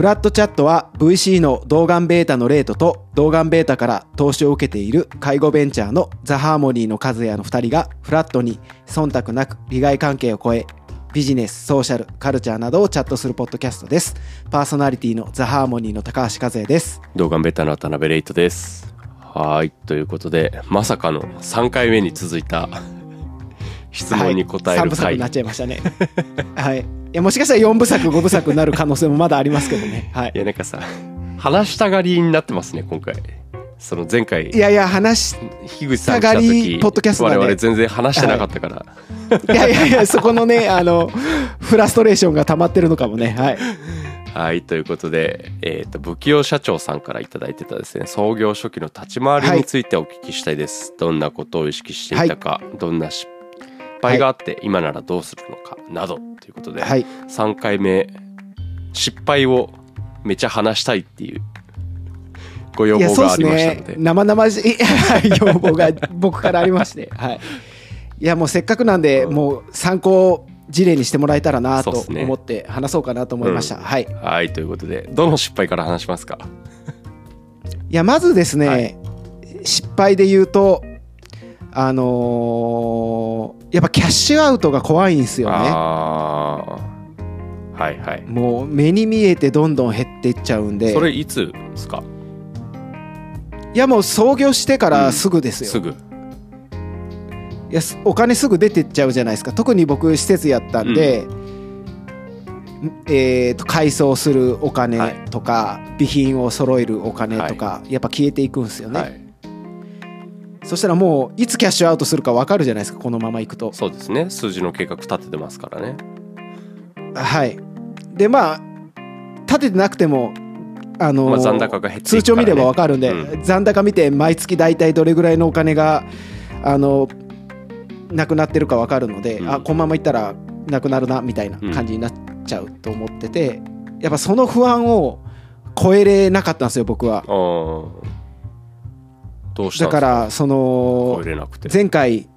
フラットチャットは VC の動眼ベータのレートと動眼ベータから投資を受けている介護ベンチャーのザ・ハーモニーの和也の2人がフラットに忖度なく利害関係を超えビジネス、ソーシャル、カルチャーなどをチャットするポッドキャストです。パーソナリティのザ・ハーモニーの高橋和也です。動画ベタの渡辺レイトです。はい。ということで、まさかの3回目に続いた質問に答え3る回。部作になっちゃいましたね。はい。いや、もしかしたら4部作、5部作になる可能性もまだありますけどね。はいい。や、なんかさ、話したがりになってますね、今回。その前回い、やいや、話、樋口さん来たしたがり時、ポッドキャストなんで我々全然話してなかったから。いやいやいや、そこのね、あの、フラストレーションが溜まってるのかもね。はい。はい。ということで、えっ、と、不器用社長さんからいただいてたですね、創業初期の立ち回りについてお聞きしたいです。どんなことを意識していたか、どんな失敗があって、今ならどうするのか、など、ということで、はい。3回目失敗をめちゃ話したいっていうご要望がありましたので。生々しい 要望が僕からありまして。はい。いや、もうせっかくなんで、もう参考事例にしてもらえたらなと思って話そうかなと思いました。うんはい。はいということでどの失敗から話しますか？いや、まずですね、はい失敗で言うと、あのーやっぱキャッシュアウトが怖いんですよね。はいはい。もう目に見えてどんどん減っていっちゃうんで。それいつですか？いやもう創業してからすぐですよ、すぐ。いやすお金すぐ出てっちゃうじゃないですか。特に僕施設やったんで、えー、と改装するお金とか、備品を揃えるお金とか、やっぱ消えていくんですよね、はいそしたらもういつキャッシュアウトするか分かるじゃないですかこのままいくと。そうですね。数字の計画立ててますからね。はい。でまあ立ててなくてもあのーまあ残高が減っていく通帳見れば分かかるんで、う残高見て毎月大体どれぐらいのお金があのなくなってるか分かるので、うん。あこのままいったらなくなるなみたいな感じになっちゃうと思ってて、やっぱその不安を超えれなかったんですよ僕はどうしただからその前回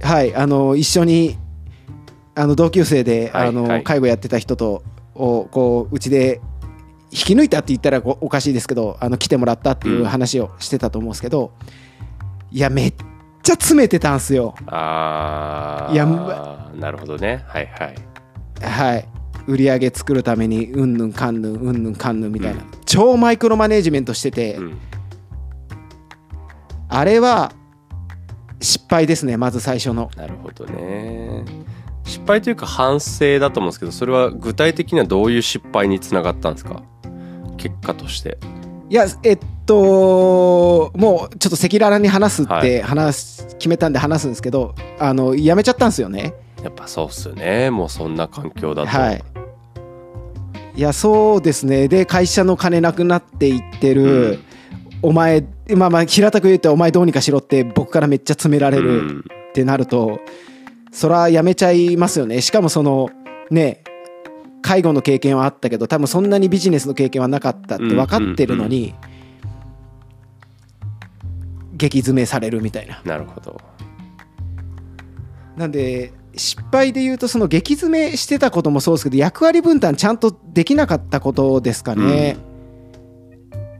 はいあの一緒にあの同級生で、あのはい。はい介護やってた人とをこううちで引き抜いたって言ったらおおかしいですけどあの来てもらったっていう話をしてたと思うんですけど、いやめっちゃ詰めてたんすよ。ああいやなるほどね。はいはい。はい。売り上げ作るためにうんぬんかんぬんうんぬんかんぬんみたいな、うん。超マイクロマネジメントしてて、うんあれは失敗ですねまず最初の。なるほどね。失敗というか反省だと思うんですけどそれは具体的にはどういう失敗につながったんですか？結果として。いやえっともうちょっと赤裸々に話すっはて話す、決めたんで話すんですけどあのやめちゃったんですよね。やっぱそうっすよね。もうそんな環境だと。はい。いやそうですね。で会社の金なくなっていってる、うんお前まあまあ平たく言うとお前どうにかしろって僕からめっちゃ詰められうるん。ってなると、そらやめちゃいますよね。しかもそのね介護の経験はあったけど多分そんなにビジネスの経験はなかったって分かってるのに、激詰めされるみたいな。なるほど。なんで失敗で言うとその激詰めしてたこともそうですけど役割分担ちゃんとできなかったことですかね、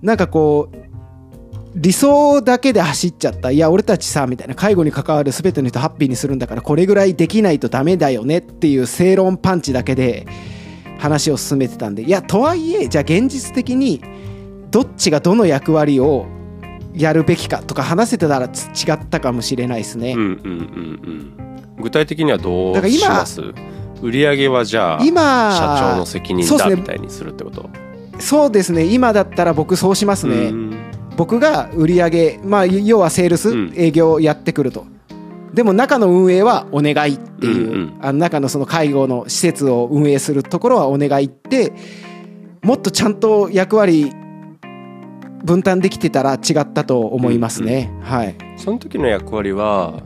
なんかこう理想だけで走っちゃった。いや俺たちさみたいな。介護に関わる全ての人ハッピーにするんだからこれぐらいできないとダメだよねっていう正論パンチだけで話を進めてたんで。いやとはいえじゃあ現実的にどっちがどの役割をやるべきかとか話せてたらつ違ったかもしれないですね、うんうんうんうん。具体的にはどうだから今します？売り上げはじゃあ今社長の責任だみたいにするってこと？そうですね。今だったら僕そうしますね、うん僕が売り上げまあ要はセールス、うん。営業をやってくると。でも中の運営はお願いっていう、うんうん。あの中のその介護の施設を運営するところはお願いってもっとちゃんと役割分担できてたら違ったと思いますね、はい。その時の役割は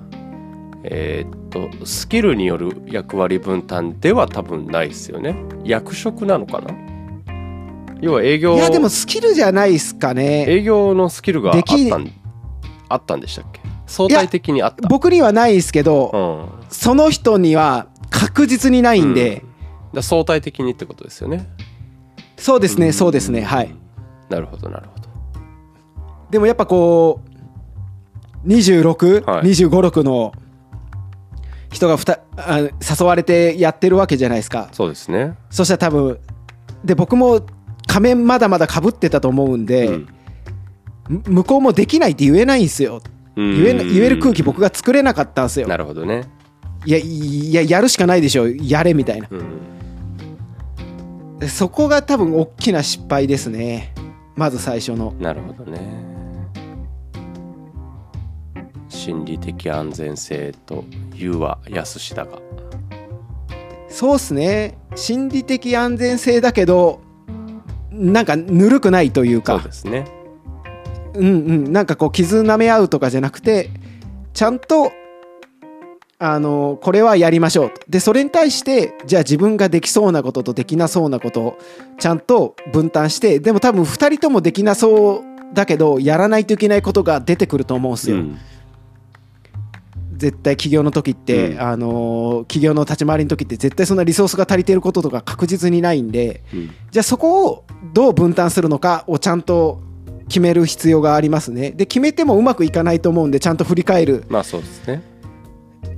えーっとスキルによる役割分担では多分ないですよね。役職なのかな？要は営業。いやでもスキルじゃないですかね。営業のスキルがあっできたんあったんでしたっけ？相対的にあった。僕にはないですけど、うん。その人には確実にないんで、だ相対的にってことですよね。そうですねそうですねはい。なるほどなるほど。でもやっぱこう26、はい。25、6の人がふたあ誘われてやってるわけじゃないですか。そうですね。そしたら多分で僕も仮面まだまだかぶってたと思うんで、うん。む向こうもできないって言えないんですよ。言えな言える空気僕が作れなかったんですよ。なるほどね。いやいややるしかないでしょやれみたいな。うん。そこが多分大きな失敗ですね。まず最初の。なるほどね。心理的安全性と言うは安しだが。そうっすね。心理的安全性だけどなんかぬるくないというそうかですね。うんうん。なんかこう傷舐め合うとかじゃなくてちゃんとあのこれはやりましょう。とでそれに対してじゃあ自分ができそうなこととできなそうなことをちゃんと分担してでも多分2人ともできなそうだけどやらないといけないことが出てくると思うんですよ、うん絶対起業の時って、うん。あの起業の立ち回りの時って絶対そんなリソースが足りてることとか確実にないんでうん。じゃあそこをどう分担するのかをちゃんと決める必要がありますね。で決めてもうまくいかないと思うんでちゃんと振り返る。まあそうですね。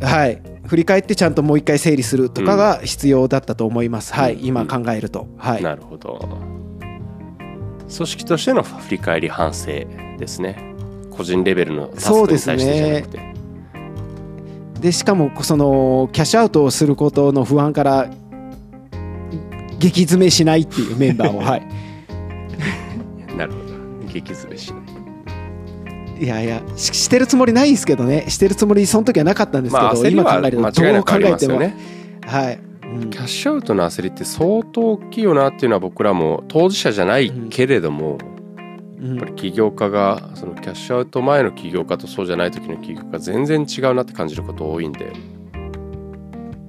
はい。振り返ってちゃんともう一回整理するとかが必要だったと思います、はい。今考えると。はい。なるほど。組織としての振り返り反省ですね。個人レベルのタスクに対してじゃなくてでしかもそのキャッシュアウトをすることの不安から激詰めしないっていうメンバーを はい。なるほど。激詰めしない。いやいやししてるつもりないんですけどね。してるつもりその時はなかったんですけど、まあ今考えるとどう考えねても。はい、うん。キャッシュアウトの焦りって相当大きいよなっていうのは僕らも当事者じゃないけれども、うんやっぱり起業家がそのキャッシュアウト前の起業家とそうじゃない時の起業家全然違うなって感じること多いんで。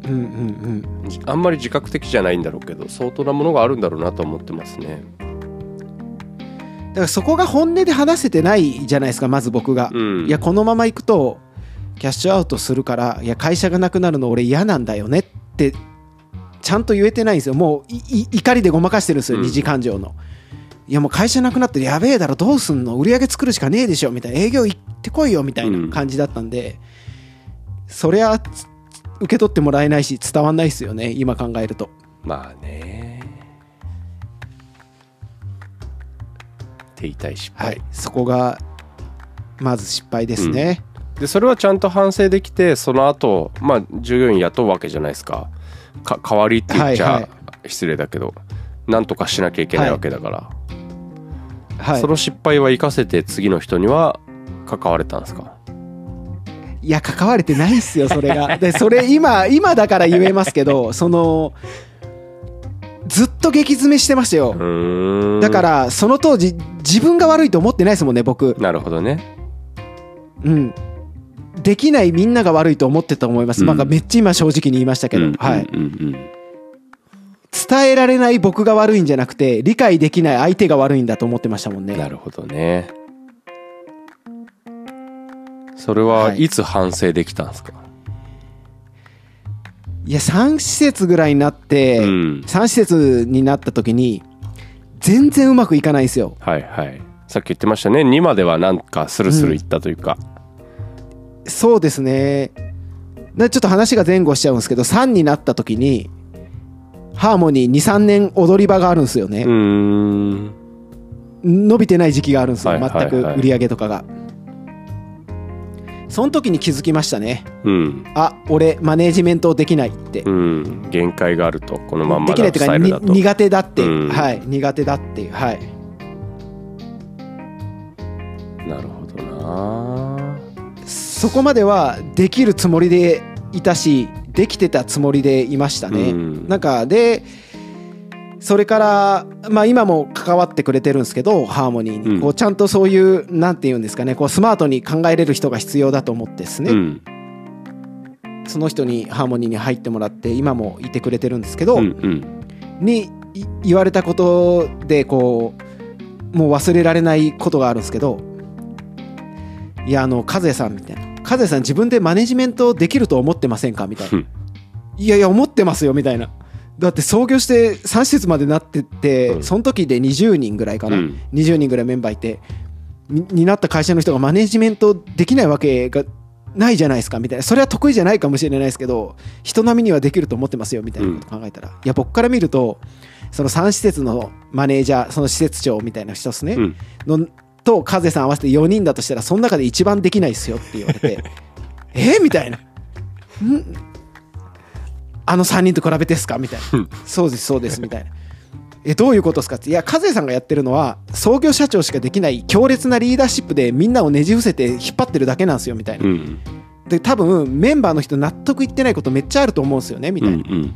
うんうんうん。じあんまり自覚的じゃないんだろうけど相当なものがあるんだろうなと思ってますね。だからそこが本音で話せてないじゃないですかまず僕が、うん、いやこのまま行くとキャッシュアウトするからいや会社がなくなるの俺嫌なんだよねってちゃんと言えてないんですよ。もう怒りでごまかしてるんですよ、うん。二次感情のいやもう会社なくなってやべえだろどうすんの？売り上げ作るしかねえでしょみたいな。営業行ってこいよみたいな感じだったんで、そりゃつ受け取ってもらえないし伝わんないですよね今考えると。まあね。手痛い失敗、はい、そこがまず失敗ですね、でそれはちゃんと反省できてその後まあ従業員雇うわけじゃないですか。か代わりって言っちゃはいは失礼だけど、なんとかしなきゃいけないわけだから、はいその失敗は生かせて次の人には関われたんですか？いや関われてないっすよそれが。でそれ今今だから言えますけどそのずっと激詰めしてましたよだからその当時自分が悪いと思ってないですもんね僕。なるほどね。うん。できないみんなが悪いと思ってたと思います、うん。なんかめっちゃ今正直に言いましたけど、うんはい、うんうん伝えられない僕が悪いんじゃなくて理解できない相手が悪いんだと思ってましたもんうんね。なるほどね。それははい。いつ反省できたんですか、いや3施設ぐらいになって、うん。3施設になった時に全然うまくいかないんですよ。はいはい。さっき言ってましたね。2まではなんかスルスルいったというか、そうですね。でちょっと話が前後しちゃうんですけど3になった時にハーモニー23年踊り場があるんですよね、伸びてない時期があるんですよ、全く売り上げとかが。その時に気づきましたね。うん。あ俺マネージメントできないって、うん。限界があるとこのまんまできないっていうか苦手だって、うん。はい苦手だっていう。はい。なるほどな。そこまではできるつもりでいたしできてたつもりでいましたね、うん。なんかでそれから、まあ、今も関わってくれてるんですけどハーモニーに、うん。こうちゃんとそういうなんて言うんですかねこうスマートに考えれる人が必要だと思ってですね、うん。その人にハーモニーに入ってもらって今もいてくれてるんですけど、うんうん。にい言われたことでこうもう忘れられないことがあるんですけどいやあの和也さんみたいな和也さん自分でマネジメントできると思ってませんか？みたいな。うん。いやいや思ってますよみたいな。だって創業して3施設までなってって、うん。その時で20人ぐらいかな、うん。20人ぐらいメンバーいてにになった会社の人がマネジメントできないわけがないじゃないですかみたいな。それは得意じゃないかもしれないですけど人並みにはできると思ってますよみたいなこと考えたら、いや僕から見るとその3施設のマネージャーその施設長みたいな人ですね、うん。のと風さん合わせて4人だとしたらその中で一番できないですよって言われて え？みたいな。ん？あの3人と比べてですか？みたいな。そうですそうですみたいな。えどういうことですか？っていや和江さんがやってるのは創業社長しかできない強烈なリーダーシップでみんなをねじ伏せて引っ張ってるだけなんですよみたいな。うん。で多分メンバーの人納得いってないことめっちゃあると思うんですよねみうたいな、ん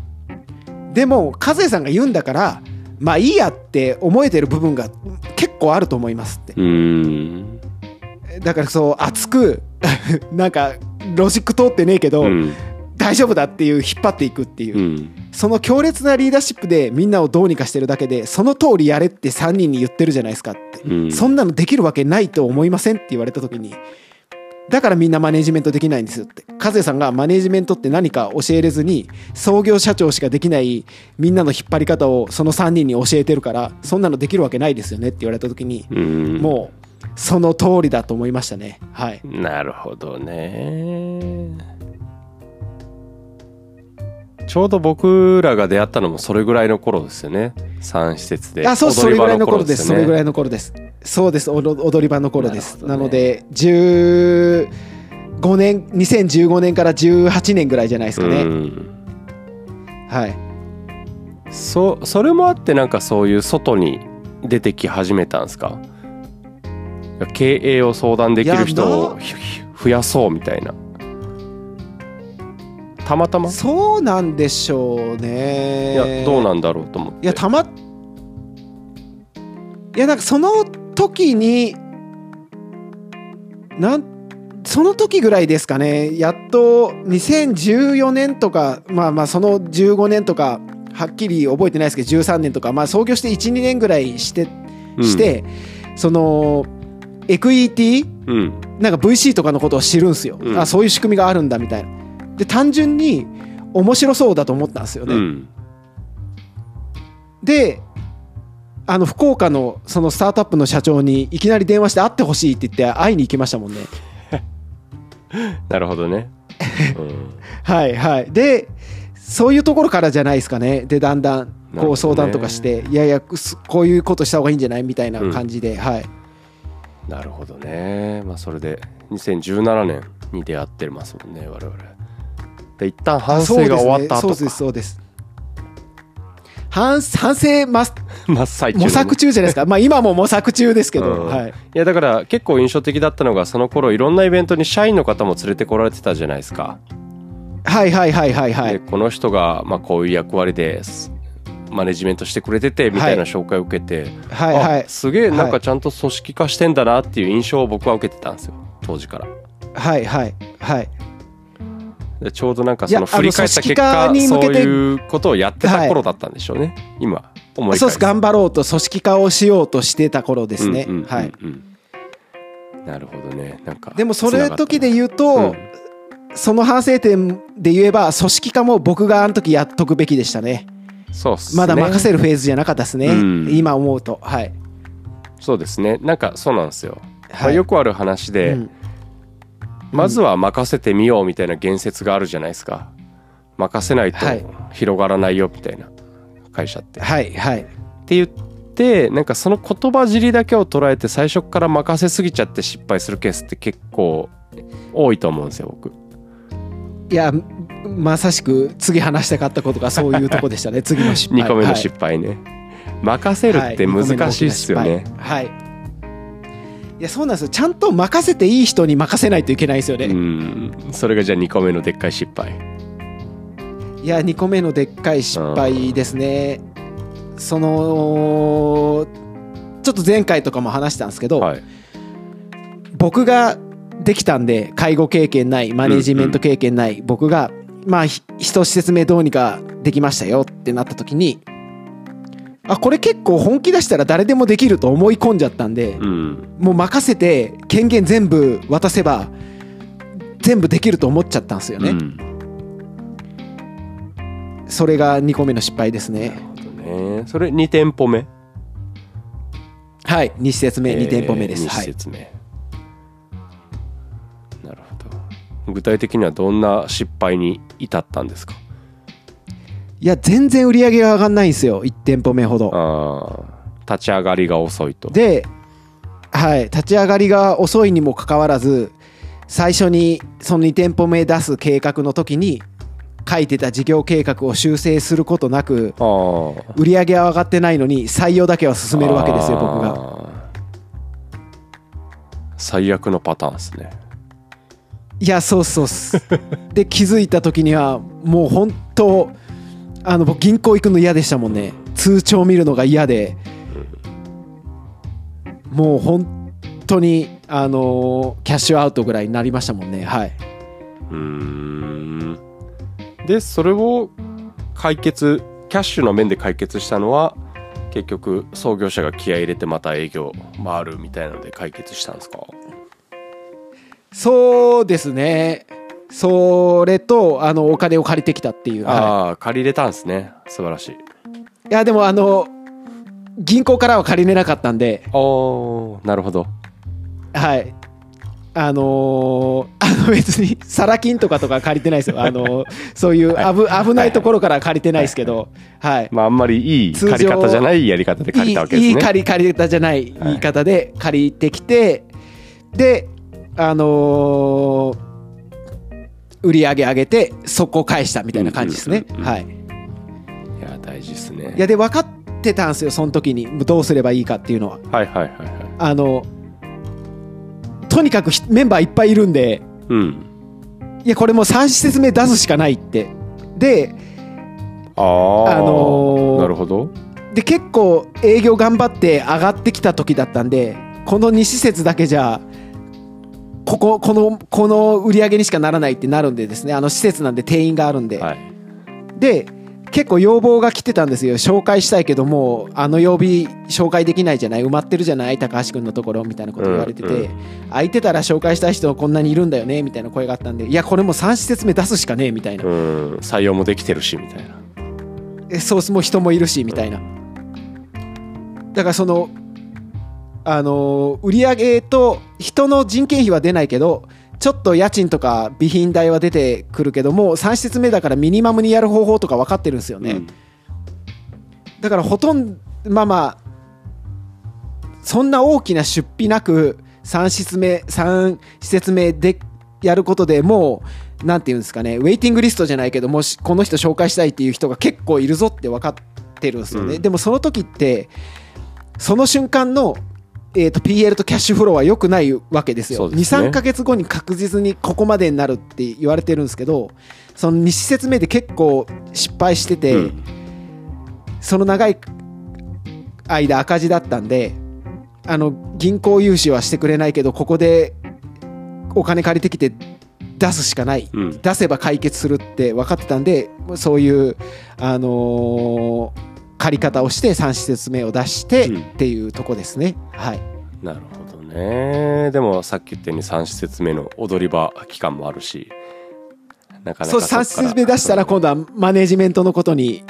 でも和江さんが言うんだからまあいいやって思えてる部分が結構あると思いますって。だからそう熱く なんかロジック通ってねえけど、うん。大丈夫だっていう引っ張っていくっていう、うん。その強烈なリーダーシップでみんなをどうにかしてるだけでその通りやれって3人に言ってるじゃないですかって、うん。そんなのできるわけないと思いませんって言われた時にだからみんなマネジメントできないんですよって。和也さんがマネジメントって何か教えれずに創業社長しかできないみんなの引っ張り方をその3人に教えてるからそんなのできるわけないですよねって言われた時にうん。もうその通りだと思いましたね。はい。なるほどねちょうど僕らが出会ったのもそれぐらいの頃ですよね。3施設で。あそうそれぐらいの頃です。それぐらいいの頃です。そうです。おど踊り場の頃です。な,、なので15年2015年から18年ぐらいじゃないですかね、はい。そそれもあってなんかそういう外に出てき始めたんですか？経営を相談できる人を増やそうみたいなたまたま？そうなんでしょうね。いやどうなんだろうと思って。いやたまいやなんかその時になんその時ぐらいですかね。やっと2014年とかまあまあその15年とかはっきり覚えてないですけど13年とかまあ創業して12年ぐらいしてうん。して、そのエクイティうん。なんか VC とかのことを知るんですよ、うん。あそういう仕組みがあるんだみたいなで単純に面白そうだと思ったんですよね、うん。であの福岡のそのスタートアップの社長にいきなり電話して会ってほしいって言って会いに行きましたもんね。なるほどね、うん。はいはい。でそういうところからじゃないですかね。でだんだんこう相談とかして、いやいやすこういうことした方がいいんじゃないみたいな感じで、はい。なるほどね。まあそれで2017年に出会ってますもんね我々で一旦反省が終わった後そうですね。そうですそうです。反反省ま真っ最中模索中じゃないですか。まあ今も模索中ですけど、うん。はい。いやだから結構印象的だったのがその頃いろんなイベントに社員の方も連れてこられてたじゃないですか、はいはいはいはいはい。でこの人がまあこういう役割ですマネジメントしてくれててみたいな紹介を受けて、はいはい。あすげえなんかちゃんと組織化してんだなっていう印象を僕は受けてたんですよ。当時から。はいはいはいでちょうどなんかその振り返った結あの組織化に果そう向けていうことをやってた頃だったんでしょうね、今思い返そうです。頑張ろうと組織化をしようとしてた頃ですね、うんうんうんうんはい。なるほどね。なんかでもそれ時でう言うと、その反省点で言えば組織化も僕があの時やっとくべきでしたね。そうっすね。まだ任せるフェーズじゃなかったですね、うん。今思うと。はい、そうですね。なんかそうなんですよ、まあはいよくある話で、うんまずは任せてみようみたいな言説があるじゃないですか。任せないとはい。広がらないよみたいな会社って。っはいはい。て言ってなんかその言葉尻だけを捉えて最初から任せすぎちゃって失敗するケースって結構多いと思うんですよ僕。いやまさしく次話したかったことがそういうとこでしたね。次の失敗。2個目のはい。失敗ね、任せるって難しいっすよね。はいはいいやそうなんですよちゃんと任せていい人に任せないといけないですよね、うんそれがじゃあ2個目のでっかい失敗。いや2個目のでっかい失敗ですねそのちょっと前回とかも話したんですけど、はい。僕ができたんで介護経験ないマネジメント経験ない僕がまあひ一施設目どうにかできましたよってなった時にあこれ結構本気出したら誰でもできると思い込んじゃったんでうん。もう任せて権限全部渡せば全部できると思っちゃったんですよね。うん。それが2個目の失敗ですね。ね。それ2店舗目？はい。2施設目2店舗目です、えー二はい施設目、なるほど。具体的にはどんな失敗に至ったんですか？いや全然売り上げが上がんないんですよ。1店舗目ほど。立ち上がりが遅いと。で、はい、立ち上がりが遅いにもかかわらず最初にその2店舗目出す計画の時に書いてた事業計画を修正することなく売り上げは上がってないのに採用だけは進めるわけですよ僕が。最悪のパターンですね。いやそうそうっす。で気づいた時にはもう本当あの僕銀行行くの嫌でしたもんね。通帳見るのが嫌で。もう本当にあのーキャッシュアウトぐらいになりましたもんね。はい。うーん。でそれを解決キャッシュの面で解決したのは結局創業者が気合い入れてまた営業回るみたいなので解決したんですか？そうですねそれとあのお金を借りてきたっていう、はああ借りれたんですね。素晴らしい。い、いやでもあの銀行からは借りれなかったんで。おーなるほど。はい。あのー あの別にサラ金とかとか借りてないですよ。あのーそういう危危ないところから借りてないですけど。はいまああんまりいい借り方じゃないやり方で借りたわけですね。いいいい借り借り方じゃない。言い方で借りてきて、であのー売り上げ上げて速攻返したみたいな感じですね、はい。いや大事ですね。いやで分かってたんですよその時に。どうすればいいかっていうのは。はいはいはいはい。あのとにかくひメンバーいっぱいいるんで。うん。いやこれもう3施設目出すしかないって。であああのーなるほど。で結構営業頑張って上がってきた時だったんでこの2施設だけじゃこここのこの売り上げにしかならないってなるんでですね。あの施設なんで定員があるんで、はい。で結構要望が来てたんですよ。紹介したいけどもうあの曜日紹介できないじゃない？埋まってるじゃない？高橋君のところみたいなこと言われてて、うんう空いてたら紹介したい人こんなにいるんだよね？みたいな声があったんで。いやこれもう3施設目出すしかねえ？みたいな、うん。採用もできてるしみたいな。えソースも人もいるしみたいな。だからそのあのー売り上げと人の人件費は出ないけどちょっと家賃とか備品代は出てくるけども3施設目だからミニマムにやる方法とか分かってるんですよね、うん。だからほとんどまあまあそんな大きな出費なく3施設目3施設目でやることでもうなんていうんですかねウェイティングリストじゃないけどもしこの人紹介したいっていう人が結構いるぞって分かってるんですよね、うん。でもその時ってその瞬間のえー、と PL とキャッシュフローは良くないわけですよ。ね。23か月後に確実にここまでになるって言われてるんですけどその2施設目で結構失敗してて、うん。その長い間赤字だったんであの銀行融資はしてくれないけどここでお金借りてきて出すしかない。うん。出せば解決するって分かってたんでそういう、あのー借り方をして3施設目を出してうん。っていうとこですね、はい。なるほどね。でもさっき言ったように3施設目の踊り場期間もあるしなかなかそうっから3施設目出したら今度はマネジメントのことに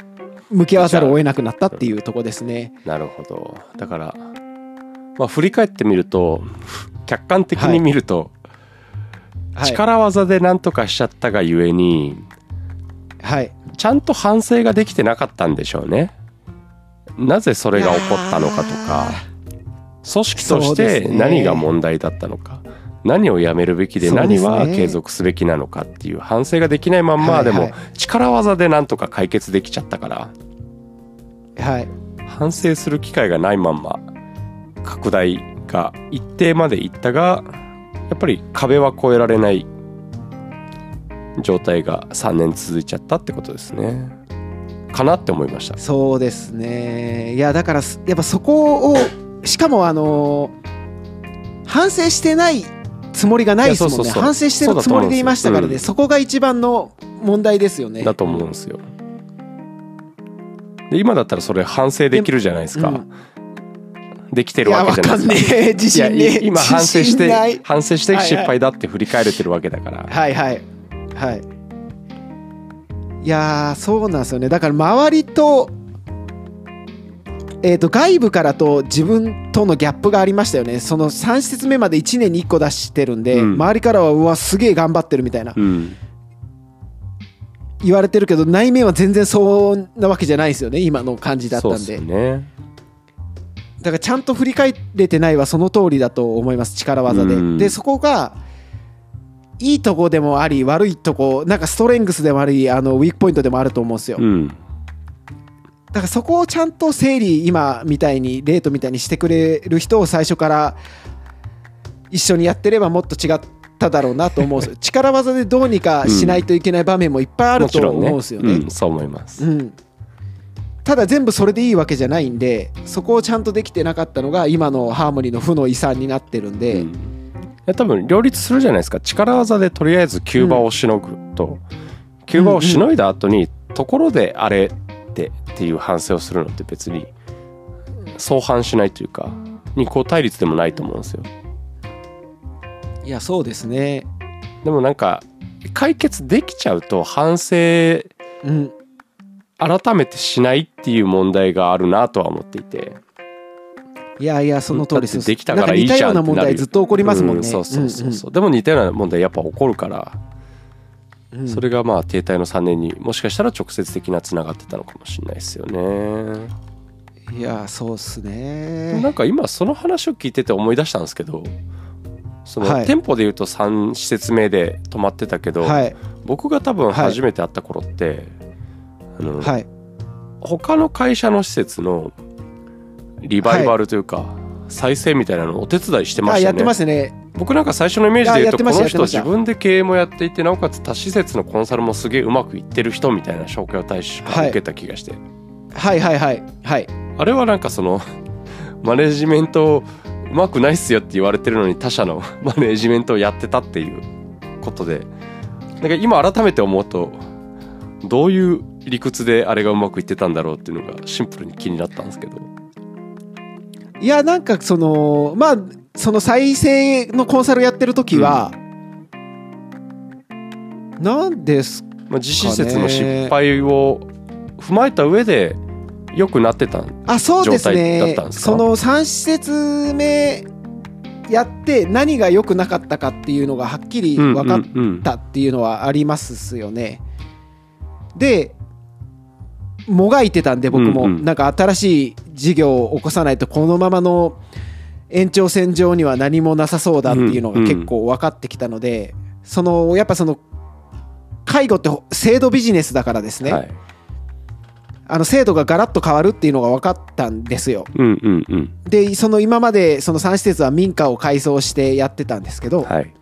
向き合わざるを得なくなったっていうとこですね。なるほど。だからまあ振り返ってみると客観的に見ると、はい、力技で何とかしちゃったがゆえにはい、ちゃんと反省ができてなかったんでしょうねなぜそれが起こったのかとか組織として何が問題だったのか、何をやめるべきで何は継続すべきなのかっていう反省ができないまんま、でも力技でなんとか解決できちゃったからはい。反省する機会がないまんま拡大が一定までいったがやっぱり壁は越えられない状態が3年続いちゃったってことですねかなって思いました。そうですね。いやだからすやっぱそこをしかもあの反省してないつもりがないですもんね。反省してるつもりでいましたからね。そ,、こが一番の問題ですよね。だと思うんですよ。で今だったらそれ反省できるじゃないですか、うん。できてるわけじゃないですか。いやわかんねえ自信ね今反省して反省して失敗だって振り返れてるわけだから、はいはい。はいいやーそうなんですよね。だから周りと,、えー、と外部からと自分とのギャップがありましたよね。その3施設目まで1年に1個出してるんで、うん。周りからはうわすげえ頑張ってるみたいな。うん。言われてるけど内面は全然そんなわけじゃないですよね。今の感じだったんで。よね。だからちゃんと振り返れてないはその通りだと思います。力技で、うん。でそこがいいとこでもあり悪いとこなんかストレングスでもありあのウィークポイントでもあると思うんですよ、うん。だからそこをちゃんと整理今みたいにレートみたいにしてくれる人を最初から一緒にやってればもっと違っただろうなと思うんですよ。力技でどうにかしないといけない場面もいっぱいあると思うんですよね。うん、そう思います、うん、ただ全部それでいいわけじゃないんでそこをちゃんとできてなかったのが今のハーモニーの負の遺産になってるんで、うん多分両立するじゃないですか。力技でとりあえず急場をしのぐと、急場をしのいだ後に、ところであれってっていう反省をするのって別に相反しないというか二項対立でもないと思うんですよ。いやそうですね。でもなんか解決できちゃうと反省うん。改めてしないっていう問題があるなとは思っていていやいやその通りです。できたからいいじゃんよ。うな問題ずっと起こりますもんね、うそうそうそうそう、でも似たような問題やっぱ起こるから、うん。うんそれがまあ停滞の3年にもしかしたら直接的なつながってたのかもしれないですよね。いやそうっすね。なんか今その話を聞いてて思い出したんですけどそのはい。店舗でいうと3施設目で泊まってたけど、はい。僕が多分はい。初めて会った頃って、あのはい。他の会社の施設のリバイバルというか、再生みたいなのをお手伝いしてましたよね。あやってますね。僕なんか最初のイメージで言うとこの人自分で経営もやっていてなおかつ他施設のコンサルもすげえうまくいってる人みたいな紹介を大使受けた気がして、はいはいはい。はい。あれはなんかその マネジメントうまくないっすよって言われてるのに他社の マネジメントをやってたっていうことで。なんか今改めて思うとどういう理屈であれがうまくいってたんだろうっていうのがシンプルに気になったんですけどいやなんかそのまあその再生のコンサルやってる時は、なんですまあ、実施施設の失敗を踏まえた上で良くなってたんあそうですね。その3施設目やって何が良くなかったかっていうのがはっきり分かっうんうんたっていうのはありますよね。でもがいてたんで僕も、うんうん。なんか新しい事業を起こさないとこのままの延長線上には何もなさそうだっていうのが結構分かってきたので、そのやっぱその介護って制度ビジネスだからですね、はい。あの制度がガラッと変わるっていうのが分かったんですよ。でその今までその3施設は民家を改装してやってたんですけど、はい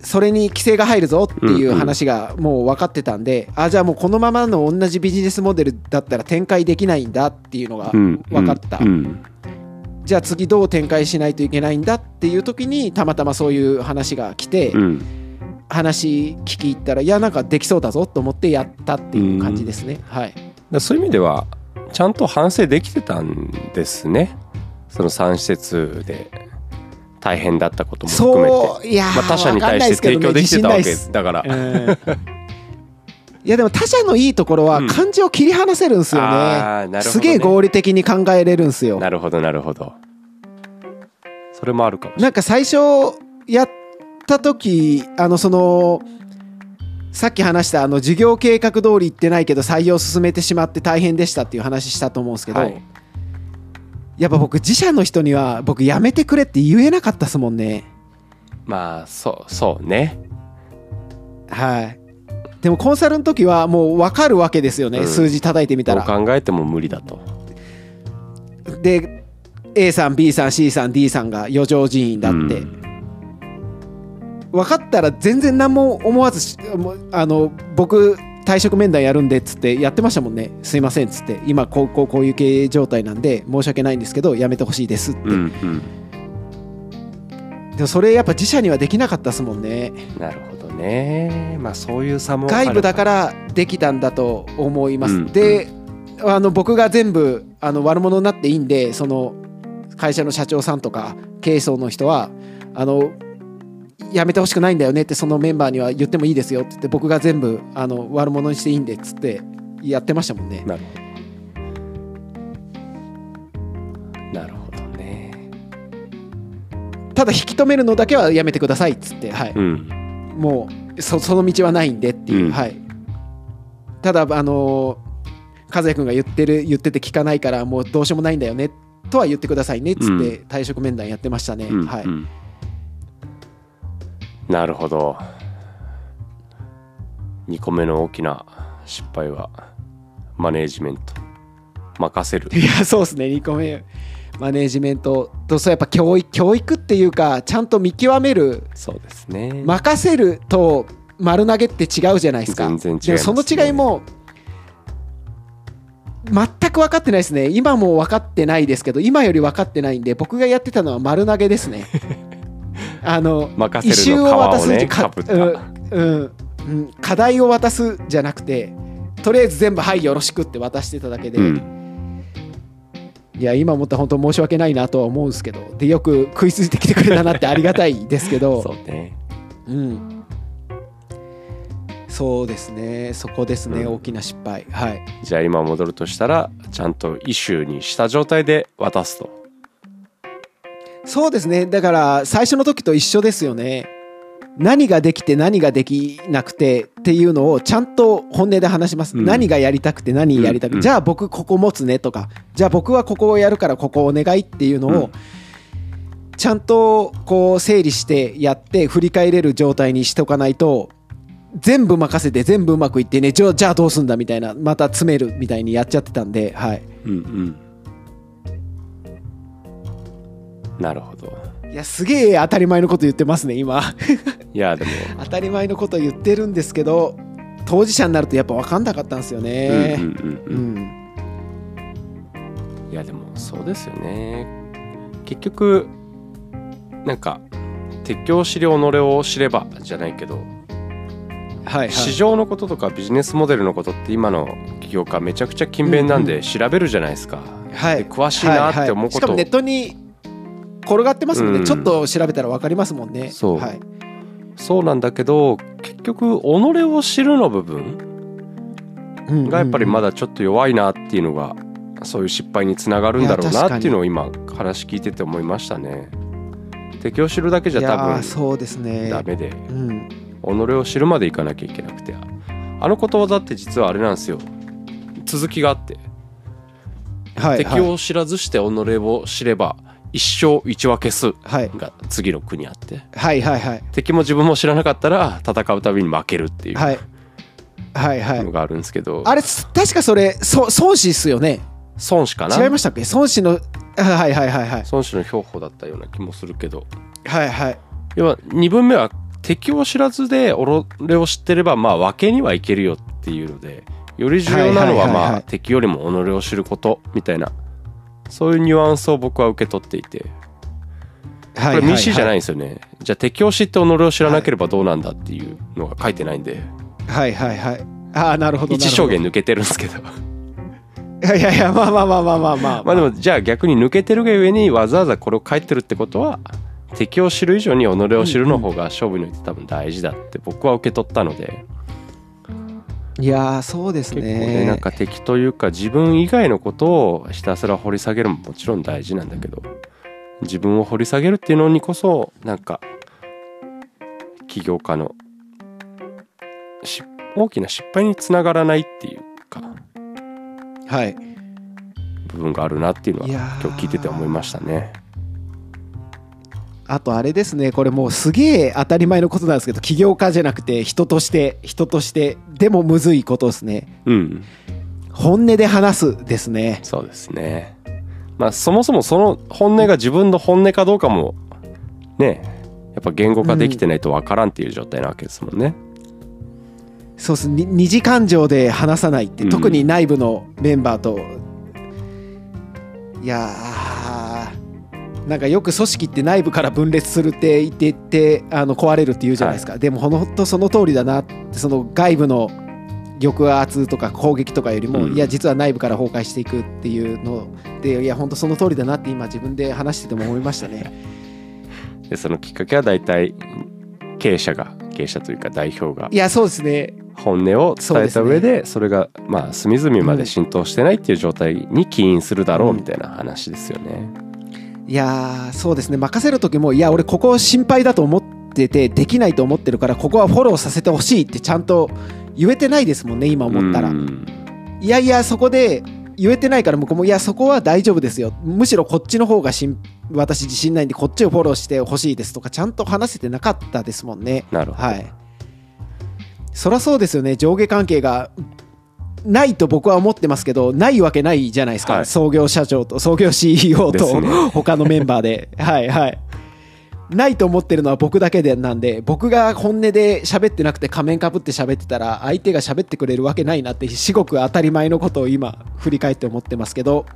それに規制が入るぞっていう話がもう分かってたんで、あじゃあもうこのままの同じビジネスモデルだったら展開できないんだっていうのがうん分かった、うん。じゃあ次どう展開しないといけないんだっていう時にたまたまそういう話が来て、うん。話聞き入ったらいやなんかできそうだぞと思ってやったっていう感じですね、はい。だそういう意味ではちゃんと反省できてたんですね。その3施設で大変だったことも含めて。いやーまあ、他社に対して提供できてたわけだから、うんいやでも他者のいいところはうん漢字を切り離せるんですよね,、あーなるほどね。すげえ合理的に考えれるんですよ。なるほどなるほど。それもあるかもなんか最初やった時あのそのさっき話したあの事業計画通り行ってないけど採用進めてしまって大変でしたっていう話したと思うんですけど、はいやっぱ僕自社の人には僕やめてくれって言えなかったですもんね。まあそうそうね。はい。でもコンサルの時はもう分かるわけですよね、うん。数字叩いてみたどうら考えても無理だと。で A さん B さん C さん D さんが余剰人員だって、うん。分かったら全然何も思わずあの僕退職面談やるんでっつってやってましたもんね。すいませんっつって。今こうこうこういう経営状態なんで申し訳ないんですけどやめてほしいですって、うんうん。でもそれやっぱ自社にはできなかったですもんね。なるほどね。まあそういう差も外部だからできたんだと思います、うん。であの僕が全部あの悪者になっていいんでその会社の社長さんとか経営層の人はあのやめてほしくないんだよねってそのメンバーには言ってもいいですよって言って僕が全部あの悪者にしていいんでっつってやってましたもんね。なるほど。なるほどね。ただ引き止めるのだけはやめてくださいっつってはい、うん。もうそその道はないんでっていう、うん。はい。ただあの和也君が言ってる言ってて聞かないからもうどうしようもないんだよねとは言ってくださいねっつって退職面談やってましたね、うん。はい、うんなるほど。2個目の大きな失敗はマネージメント。任せる。いやそうですね。2個目マネージメント。とそうやっぱ教育教育っていうかちゃんと見極める。そうですね。任せると丸投げって違うじゃないですか。全然違いますね。でその違いも全く分かってないですね。今も分かってないですけど今より分かってないんで僕がやってたのは丸投げですねあの任せるの皮をねかぶった。うんうんうん課題を渡すじゃなくてとりあえず全部「はいよろしく」って渡してただけで、うん。いや今思ったら本当申し訳ないなとは思うんですけどでよく食いついてきてくれたなってありがたいですけど そうね。うん、そうですね。そこですね、うん。大きな失敗。はい。じゃあ今戻るとしたらちゃんとイシューにした状態で渡すとそうですね。だから最初の時と一緒ですよね。何ができて何ができなくてっていうのをちゃんと本音で話します、うん。何がやりたくて何やりたくて、うん。うんじゃあ僕ここ持つねとか。じゃあ僕はここをやるからここお願いっていうのを、うん。ちゃんとこう整理してやって振り返れる状態にしておかないと全部任せて全部うまくいってね。じゃあじゃあどうすんだみたいな。また詰めるみたいにやっちゃってたんではい。うんうんなるほど。いやすげえ当たり前のこと言ってますね今。いやでも。当たり前のこと言ってるんですけど当事者になるとやっぱ分かんなかったんですようんねうんうんううん。んいやでもそうですよね。結局なんか鉄橋知り己を知ればじゃないけどはいはい。市場のこととかビジネスモデルのことって今の起業家めちゃくちゃ勤勉なんで調べるじゃないですか、はい。で詳しいなって思うこと。しかもネットに転がってますもんね、うん。ちょっと調べたら分かりますもんね。そう。はい、そうなんだけど結局己を知るの部分がやっぱりまだだちょっと弱いなっていうのがそういう失敗につながるんだろうなっていうのを今話聞いてて思いましたね。敵を知るだけじゃ多分そうですね。ダメで。うん。己を知るまでいかなきゃいけなくて。あのことわざって実はあれなんですよ。続きがあって、はい。敵を知らずして己を知れば一生一分け数はい。が次の句にあって。はいはいはい。敵も自分も知らなかったら戦うたびに負けるっていうはい。はいはい。のがあるんですけど、あれ確かそれそ孫子っすよね。孫子かな？違いましたっけ？孫子のはいはいはいはい。孫子の標本だったような気もするけど。はいはい。要は2分目は敵を知らずで己を知ってればまあ分けにはいけるよっていうのでより重要なのはまあ敵よりも己を知ることみたいなそういうニュアンスを僕は受け取っていて。こはいれ民主じゃないいんですよね。じゃあ敵を知って己を知らなければどうなんだっていうのが書いてないんで。はいはいはい。ああなるほど一証言抜けてるんですけど。いやいやいやまあまあまあまあまあまあ。まあでもじゃあ逆に抜けてるがゆえにわざわざこれを書いてるってことは敵を知る以上に己を知るの方が勝負において多分大事だって僕は受け取ったのでいやーそうです結構ねねなんか敵というか自分以外のことをひたすら掘り下げるももちろん大事なんだけど自分を掘り下げるっていうのにこそなんか起業家のし大きな失敗につながらないっていうかはい。部分があるなっていうのは今日聞いてて思いましたね。あとあれですねこれもうすげえ当たり前のことなんですけど起業家じゃなくて人として人としてでもむずいことですね。うん。本音で話すですね。そうですね。まあそもそもその本音が自分の本音かどうかもねやっぱ言語化できてないとわからんっていう状態なわけですもんね。そうっす。に二次感情で話さないって、うん。特に内部のメンバーと。いやーなんかよく組織って内部から分裂するって言ってってあの壊れるって言うじゃないですか、でも本当その通りだなってその外部の抑圧とか攻撃とかよりも、うん。いや実は内部から崩壊していくっていうのでいや本当その通りだなって今自分で話してても思いましたね。でそのきっかけは大体経営者が経営者というか代表がいやそうですね。本音を伝えた上でそれがまあ隅々まで浸透してないっていう状態に起因するだろうみたいな話ですよね。いやーそうですね。任せる時もいや俺ここ心配だと思っててできないと思ってるからここはフォローさせてほしいってちゃんと言えてないですもんね今思ったら。うん。いやいやそこで言えてないから向こうもいやそこは大丈夫ですよ。むしろこっちの方がしん私自信ないんでこっちをフォローしてほしいですとかちゃんと話せてなかったですもんね。なるほど。はい。そりゃそうですよね。上下関係がないと僕は思ってますけどないわけないじゃないですか、はい。創業社長と創業 CEO と、ね。他のメンバーで。はいはい。ないと思ってるのは僕だけでなんで僕が本音で喋ってなくて仮面かぶって喋ってたら相手が喋ってくれるわけないなって至極当たり前のことを今振り返って思ってますけど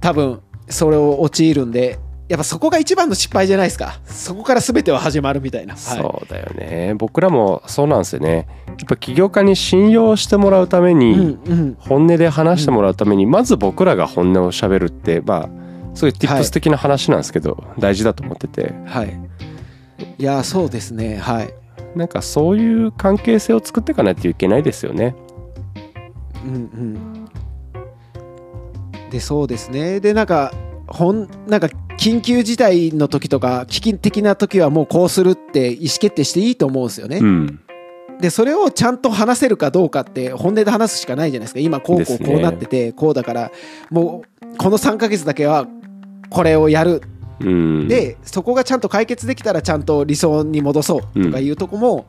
多分それを陥るんでやっぱそこが一番の失敗じゃないですかそこから全ては始まるみたいな、はい、そうだよね僕らもそうなんですよねやっぱ起業家に信用してもらうために、うんうん本音で話してもらうために、まず僕らが本音をしゃべるってまあすごい tips 的な話なんですけど、大事だと思っててはい。いや、そうですね。はい。なんかそういう関係性を作っていかないといけないですよね。うんうん。で、そうですね。で、なんか、ほん、なんか、緊急事態の時とか、危機的な時はもうこうするって意思決定していいと思うんですよね。うん、で、それをちゃんと話せるかどうかって、本音で話すしかないじゃないですか。今、こうこうこうなってて、こうだから、もう、この3ヶ月だけは、これをやるうん、でそこがちゃんと解決できたらちゃんと理想に戻そうとかいうとこも、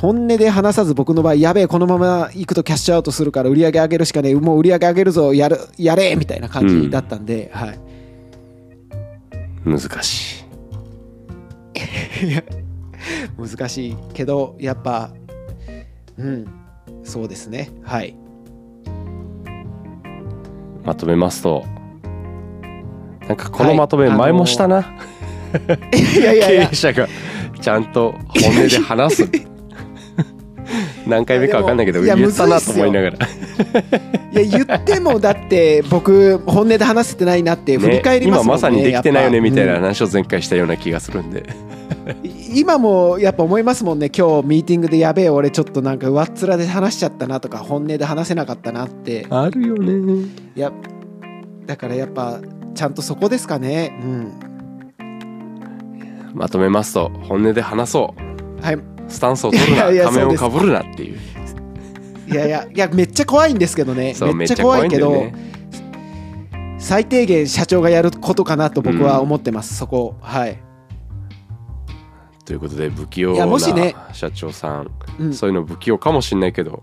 本音で話さず僕の場合やべえこのまま行くとキャッシュアウトするから売り上げ上げるしかねえもう売り上げ上げるぞやるやれみたいな感じだったんで、はい、難しい。難しいけどやっぱうんそうですね。はい。まとめますとなんかこのまとめはい前もしたな、いやいやい経や営者がちゃんと本音で話す。何回目か分かんないけどいや言ったなと思いながらいや言ってもだって僕本音で話せてないなって振り返りますもんね今まさにできてないよねみたいなうん話を前回したような気がするんで、今もやっぱ思いますもんね今日ミーティングでやべえ俺ちょっとなんか上っ面で話しちゃったなとか本音で話せなかったなって。あるよね。いやだからやっぱちゃんとそこですかね。うん。まとめますと本音で話そはい。うスタンスを取るな仮面をかぶるなっていういやいやいやめっちゃ怖いんですけどね。めっちゃ怖いけどめっちゃ怖いんだよ最低限社長がやることかなと僕は思ってます、そこはい、ということで不器用な社長さん、うん、そういうの不器用かもしれないけど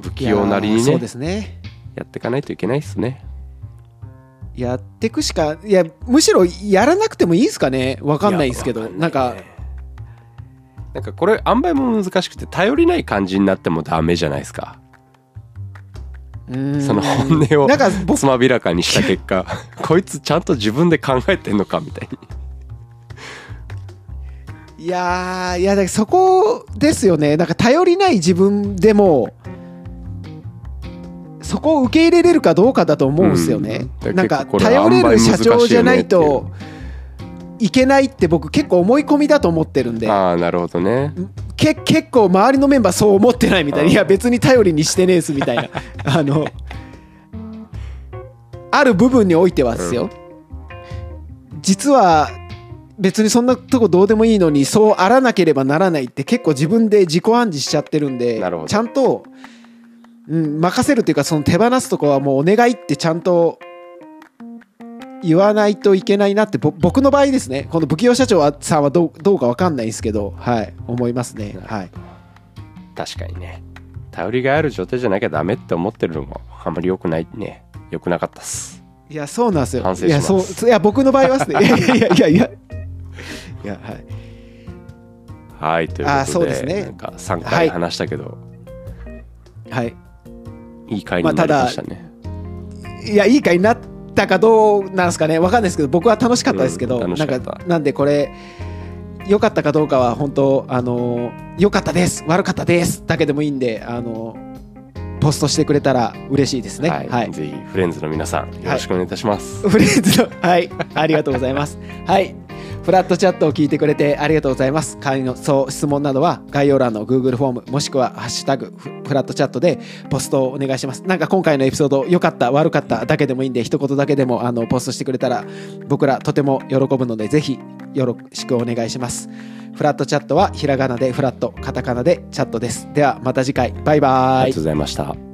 不器いや用なりにねそうですね。やっていかないといけないですね。やってくしかいやむしろやらなくてもいいですかね。わかんないですけど。いやわなんかねなんかこれ塩梅も難しくて頼りない感じになってもダメじゃないですか。その本音をなんか僕つまびらかにした結果 こいつちゃんと自分で考えてんのかみたいに。いやーいやだからそこですよね。なんか頼りない自分でもそこを受け入れれるかどうかだと思うんですよね、うん。なんか頼れる社長じゃないといけないって僕結構思い込みだと思ってるんで。ああなるほどね。け結構周りのメンバーそう思ってないみたいな。うんいや別に頼りにしてねえっすみたいな。あのある部分においてはですよ、実は別にそんなとこどうでもいいのにそうあらなければならないって結構自分で自己暗示しちゃってるんでなるほど。ちゃんと、うん、任せるっていうかその手放すとこはもうお願いってちゃんと言わないといけないなってぼ僕の場合ですね。この不器用社長はさんはどうどうか分かんないですけどはい。思いますね。はい。確かにね。頼りがある状態じゃなきゃダメって思ってるのもあんまり良くないね。良くなかったっす。いやそうなんですよ。反省いやします。そういや僕の場合はですね。いやいやいやいや。はい。はいということでそうですね。なんか3はい。回話したけど、はい。い、い回になりましたね、いやいい回になったかどうなんですかね。わかんないですけど僕は楽しかったですけど、うんなんかなんでこれ良かったかどうかは本当あの良かったです。悪かったですだけでもいいんであのポストしてくれたら嬉しいですね。はい、はい。ぜひフレンズの皆さんよろしくお願いいたします、フレンズのはい。ありがとうございます。はいフラットチャットを聞いてくれてありがとうございます。会のそう質問などは概要欄の Google フォームもしくは「ハッシュタグフラットチャット」でポストをお願いします。なんか今回のエピソード良かった悪かっただけでもいいんで一言だけでもあのポストしてくれたら僕らとても喜ぶのでぜひよろしくお願いします。フラットチャットはひらがなでフラットカタカナでチャットです。ではまた次回。バイバイ。ありがとうございました。